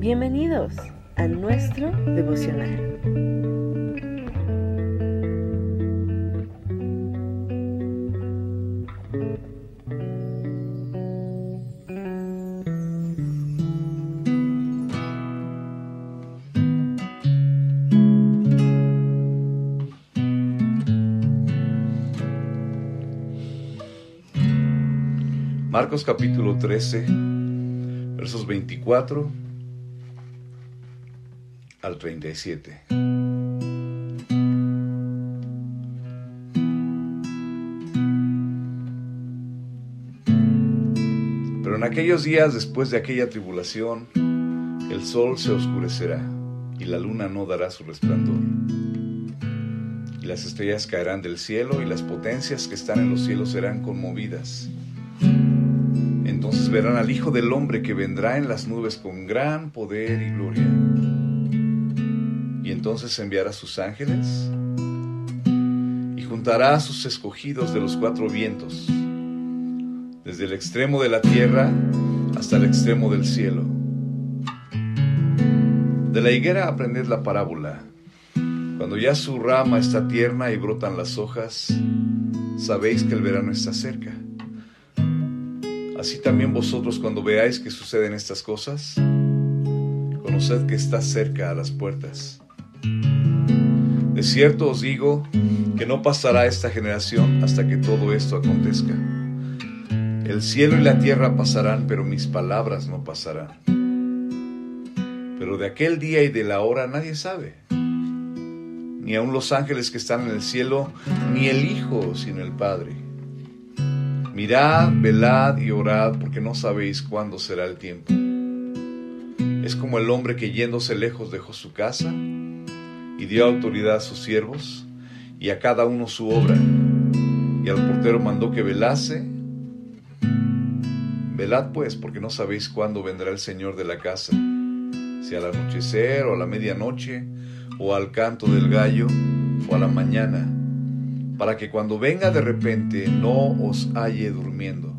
Bienvenidos a nuestro devocional. Marcos capítulo 13, versos 24 al 37. Pero en aquellos días después de aquella tribulación, el sol se oscurecerá y la luna no dará su resplandor. Y las estrellas caerán del cielo y las potencias que están en los cielos serán conmovidas. Entonces verán al Hijo del Hombre que vendrá en las nubes con gran poder y gloria. Entonces enviará sus ángeles y juntará a sus escogidos de los cuatro vientos, desde el extremo de la tierra hasta el extremo del cielo. De la higuera aprended la parábola. Cuando ya su rama está tierna y brotan las hojas, sabéis que el verano está cerca. Así también vosotros cuando veáis que suceden estas cosas, conoced que está cerca a las puertas. De cierto os digo que no pasará esta generación hasta que todo esto acontezca. El cielo y la tierra pasarán, pero mis palabras no pasarán. Pero de aquel día y de la hora nadie sabe, ni aun los ángeles que están en el cielo, ni el Hijo, sino el Padre. Mirad, velad y orad, porque no sabéis cuándo será el tiempo. Es como el hombre que yéndose lejos dejó su casa y dio autoridad a sus siervos y a cada uno su obra. Y al portero mandó que velase. Velad pues, porque no sabéis cuándo vendrá el Señor de la casa, si al anochecer o a la medianoche, o al canto del gallo, o a la mañana para que cuando venga de repente no os halle durmiendo.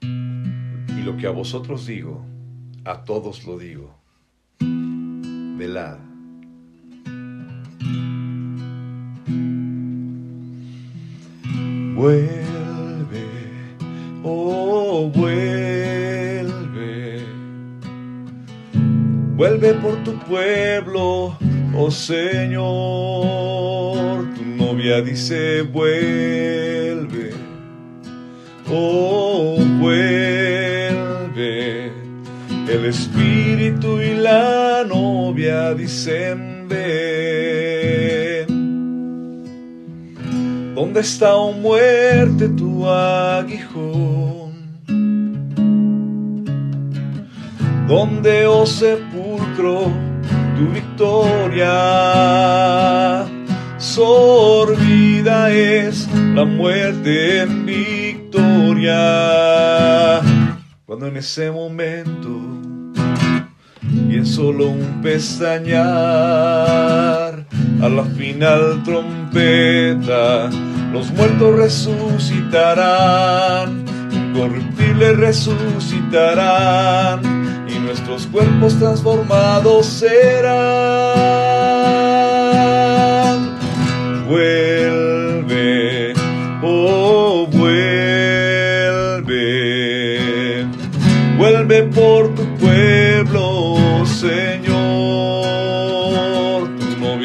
Y lo que a vosotros digo, a todos lo digo. Velad. Vuelve, oh vuelve, vuelve por tu pueblo, oh Señor novia dice vuelve, oh vuelve. El espíritu y la novia dicen ven. ¿Dónde está, oh muerte, tu aguijón? ¿Dónde, oh sepulcro, tu victoria? sorbida es la muerte en victoria. Cuando en ese momento y en solo un pestañear a la final trompeta los muertos resucitarán, incorruptibles resucitarán y nuestros cuerpos transformados serán. Vuelve, oh vuelve, vuelve por tu pueblo.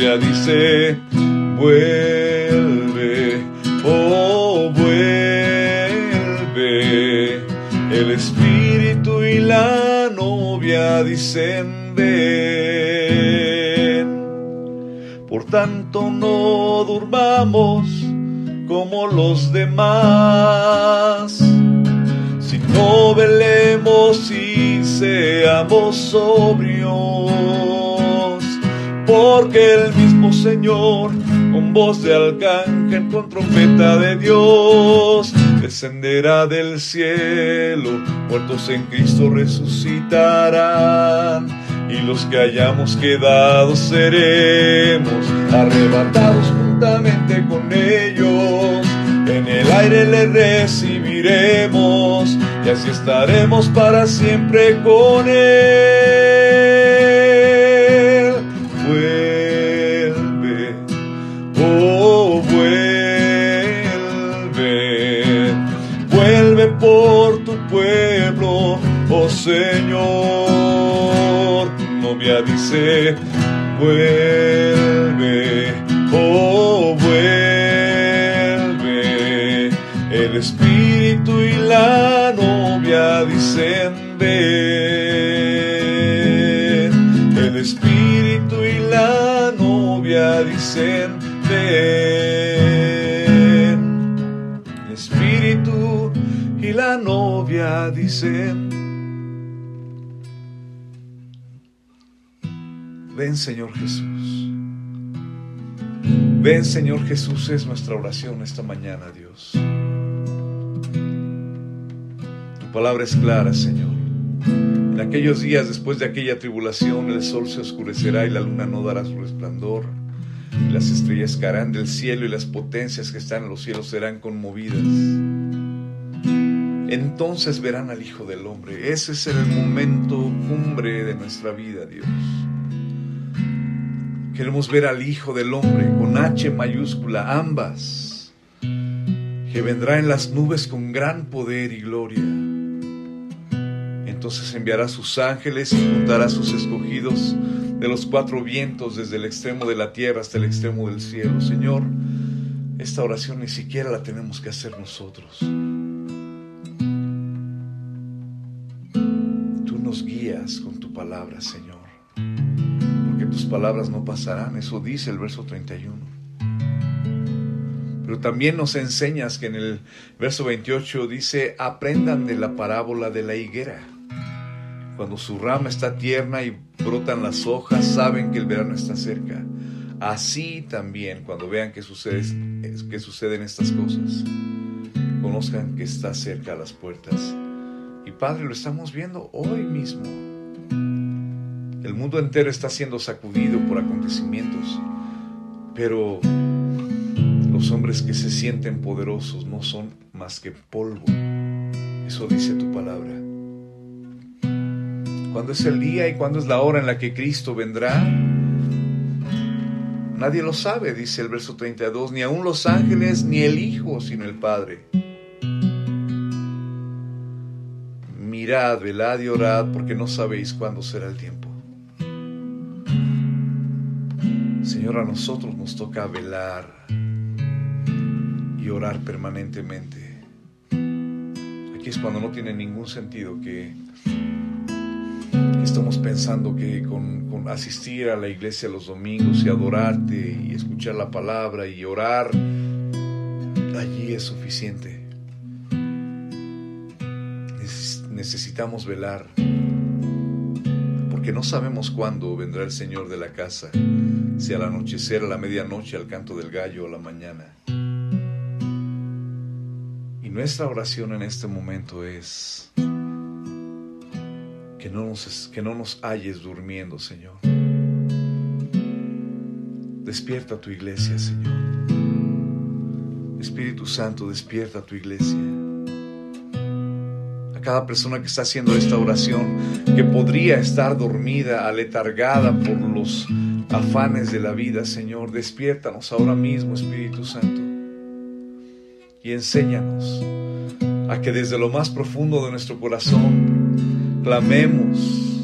Novia dice, vuelve, oh vuelve, el espíritu y la novia dicen, ven. Por tanto no durmamos como los demás, sino velemos y seamos sobrios, porque el mismo Señor, con voz de arcángel, con trompeta de Dios, descenderá del cielo, muertos en Cristo resucitarán y los que hayamos quedado seremos arrebatados juntamente con ellos. En el aire le recibiremos y así estaremos para siempre con él. Novia dice, vuelve, oh vuelve. El Espíritu y la novia dicen, ven. El Espíritu y la novia dicen, ven. El Espíritu y la novia dicen, ven Señor Jesús. Ven Señor Jesús, es nuestra oración esta mañana, Dios. Tu palabra es clara, Señor. En aquellos días después de aquella tribulación el sol se oscurecerá y la luna no dará su resplandor. Y las estrellas caerán del cielo y las potencias que están en los cielos serán conmovidas. Entonces verán al Hijo del Hombre. Ese es el momento cumbre de nuestra vida, Dios. Queremos ver al Hijo del Hombre con H mayúscula, ambas, que vendrá en las nubes con gran poder y gloria. Entonces enviará sus ángeles y juntará sus escogidos de los cuatro vientos desde el extremo de la tierra hasta el extremo del cielo. Señor, esta oración ni siquiera la tenemos que hacer nosotros. Tú nos guías con tu palabra, Señor palabras no pasarán, eso dice el verso 31. Pero también nos enseñas que en el verso 28 dice, aprendan de la parábola de la higuera. Cuando su rama está tierna y brotan las hojas, saben que el verano está cerca. Así también, cuando vean que, sucede, que suceden estas cosas, conozcan que está cerca a las puertas. Y Padre, lo estamos viendo hoy mismo. Mundo entero está siendo sacudido por acontecimientos, pero los hombres que se sienten poderosos no son más que polvo. Eso dice tu palabra. ¿Cuándo es el día y cuándo es la hora en la que Cristo vendrá? Nadie lo sabe, dice el verso 32, ni aun los ángeles, ni el Hijo, sino el Padre. Mirad, velad y orad, porque no sabéis cuándo será el tiempo. Señor, a nosotros nos toca velar y orar permanentemente. Aquí es cuando no tiene ningún sentido que, estamos pensando que con, con, asistir a la iglesia los domingos y adorarte y escuchar la palabra y orar, allí es suficiente. Necesitamos velar porque no sabemos cuándo vendrá el Señor de la casa si al anochecer, a la medianoche, al canto del gallo o la mañana. Y nuestra oración en este momento es que no nos, que no nos halles durmiendo, Señor. Despierta tu iglesia, Señor. Espíritu Santo, despierta tu iglesia. Cada persona que está haciendo esta oración, que podría estar dormida, aletargada por los afanes de la vida, Señor. Despiértanos ahora mismo, Espíritu Santo, y enséñanos a que desde lo más profundo de nuestro corazón clamemos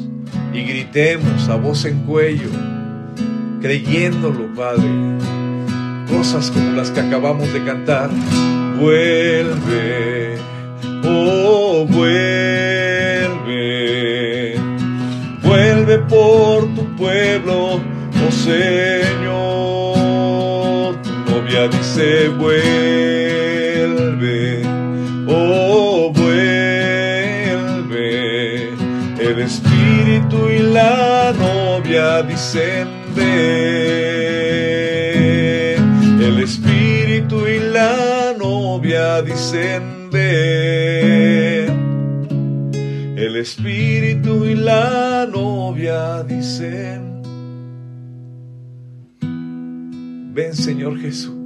y gritemos a voz en cuello, creyéndolo, Padre, cosas como las que acabamos de cantar. Vuelve, Señor, novia dice vuelve, oh vuelve. El espíritu y la novia dicen ven. El espíritu y la novia dicen ven. El espíritu y la novia dicen Ven Señor Jesús.